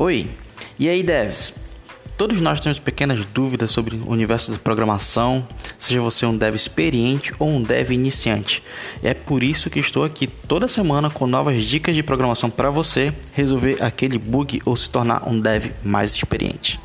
Oi, e aí devs? Todos nós temos pequenas dúvidas sobre o universo da programação, seja você um dev experiente ou um dev iniciante. É por isso que estou aqui toda semana com novas dicas de programação para você resolver aquele bug ou se tornar um dev mais experiente.